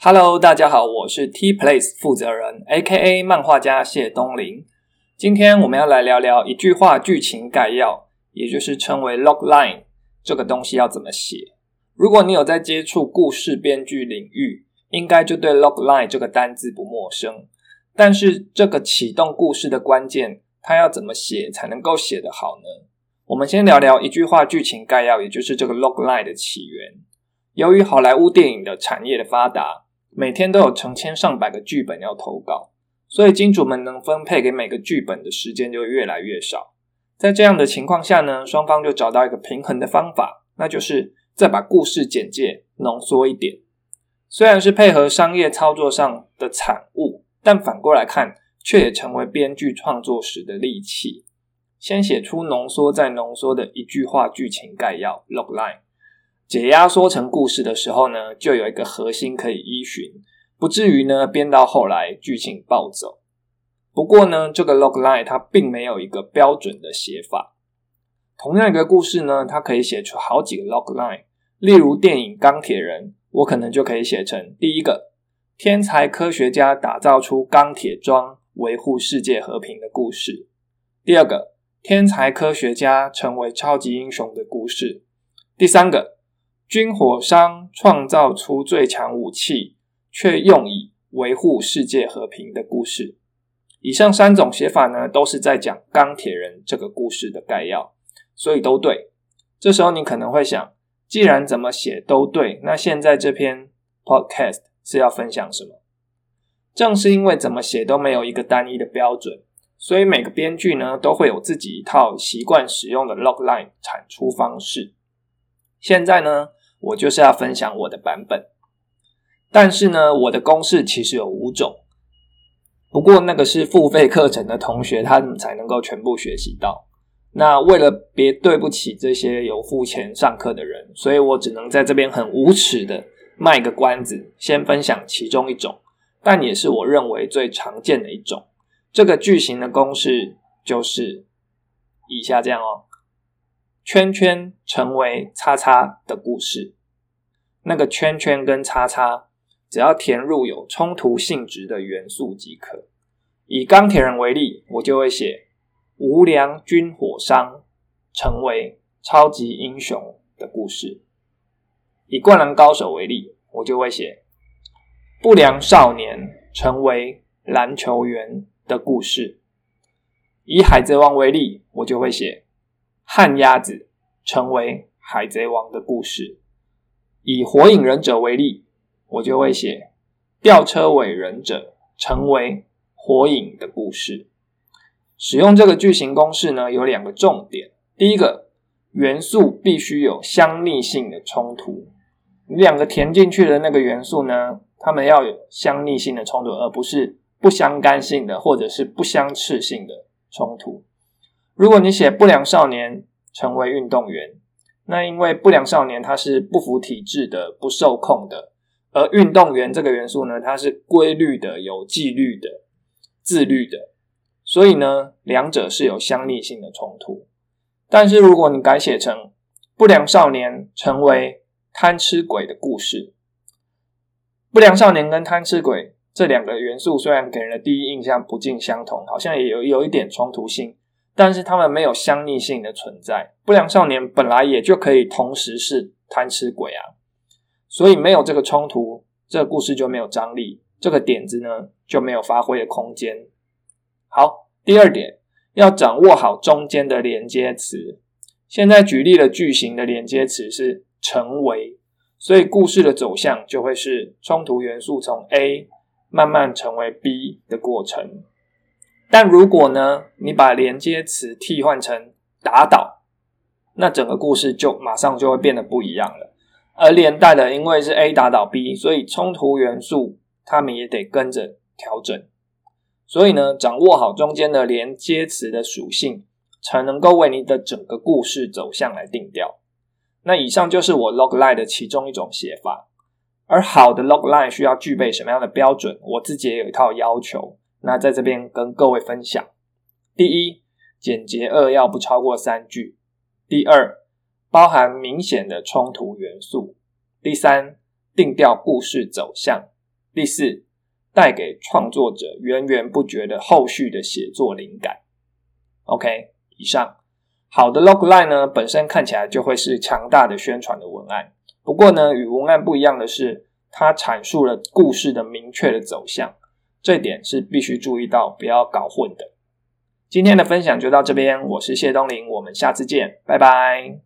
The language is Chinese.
Hello，大家好，我是 T Place 负责人，A.K.A 漫画家谢东林。今天我们要来聊聊一句话剧情概要，也就是称为 log line 这个东西要怎么写。如果你有在接触故事编剧领域，应该就对 log line 这个单字不陌生。但是这个启动故事的关键，它要怎么写才能够写得好呢？我们先聊聊一句话剧情概要，也就是这个 log line 的起源。由于好莱坞电影的产业的发达，每天都有成千上百个剧本要投稿，所以金主们能分配给每个剧本的时间就越来越少。在这样的情况下呢，双方就找到一个平衡的方法，那就是再把故事简介浓缩一点。虽然是配合商业操作上的产物，但反过来看，却也成为编剧创作时的利器。先写出浓缩再浓缩的一句话剧情概要 （log line）。解压缩成故事的时候呢，就有一个核心可以依循，不至于呢编到后来剧情暴走。不过呢，这个 log line 它并没有一个标准的写法。同样一个故事呢，它可以写出好几个 log line。例如电影《钢铁人》，我可能就可以写成第一个：天才科学家打造出钢铁桩，维护世界和平的故事；第二个，天才科学家成为超级英雄的故事；第三个。军火商创造出最强武器，却用以维护世界和平的故事。以上三种写法呢，都是在讲钢铁人这个故事的概要，所以都对。这时候你可能会想，既然怎么写都对，那现在这篇 podcast 是要分享什么？正是因为怎么写都没有一个单一的标准，所以每个编剧呢，都会有自己一套习惯使用的 log line 产出方式。现在呢？我就是要分享我的版本，但是呢，我的公式其实有五种，不过那个是付费课程的同学，他们才能够全部学习到。那为了别对不起这些有付钱上课的人，所以我只能在这边很无耻的卖个关子，先分享其中一种，但也是我认为最常见的一种。这个句型的公式就是以下这样哦。圈圈成为叉叉的故事，那个圈圈跟叉叉，只要填入有冲突性质的元素即可。以钢铁人为例，我就会写无良军火商成为超级英雄的故事；以灌篮高手为例，我就会写不良少年成为篮球员的故事；以海贼王为例，我就会写。旱鸭子成为海贼王的故事。以火影忍者为例，我就会写吊车尾忍者成为火影的故事。使用这个句型公式呢，有两个重点。第一个，元素必须有相逆性的冲突。你两个填进去的那个元素呢，它们要有相逆性的冲突，而不是不相干性的或者是不相斥性的冲突。如果你写不良少年成为运动员，那因为不良少年他是不服体制的、不受控的，而运动员这个元素呢，它是规律的、有纪律的、自律的，所以呢，两者是有相逆性的冲突。但是如果你改写成不良少年成为贪吃鬼的故事，不良少年跟贪吃鬼这两个元素虽然给人的第一印象不尽相同，好像也有有一点冲突性。但是他们没有相逆性的存在，不良少年本来也就可以同时是贪吃鬼啊，所以没有这个冲突，这个故事就没有张力，这个点子呢就没有发挥的空间。好，第二点要掌握好中间的连接词。现在举例的句型的连接词是成为，所以故事的走向就会是冲突元素从 A 慢慢成为 B 的过程。但如果呢，你把连接词替换成打倒，那整个故事就马上就会变得不一样了。而连带的，因为是 A 打倒 B，所以冲突元素他们也得跟着调整。所以呢，掌握好中间的连接词的属性，才能够为你的整个故事走向来定调。那以上就是我 log line 的其中一种写法。而好的 log line 需要具备什么样的标准？我自己也有一套要求。那在这边跟各位分享：第一，简洁扼要，不超过三句；第二，包含明显的冲突元素；第三，定调故事走向；第四，带给创作者源源不绝的后续的写作灵感。OK，以上。好的 logline 呢，本身看起来就会是强大的宣传的文案。不过呢，与文案不一样的是，它阐述了故事的明确的走向，这点是必须注意到，不要搞混的。今天的分享就到这边，我是谢东林，我们下次见，拜拜。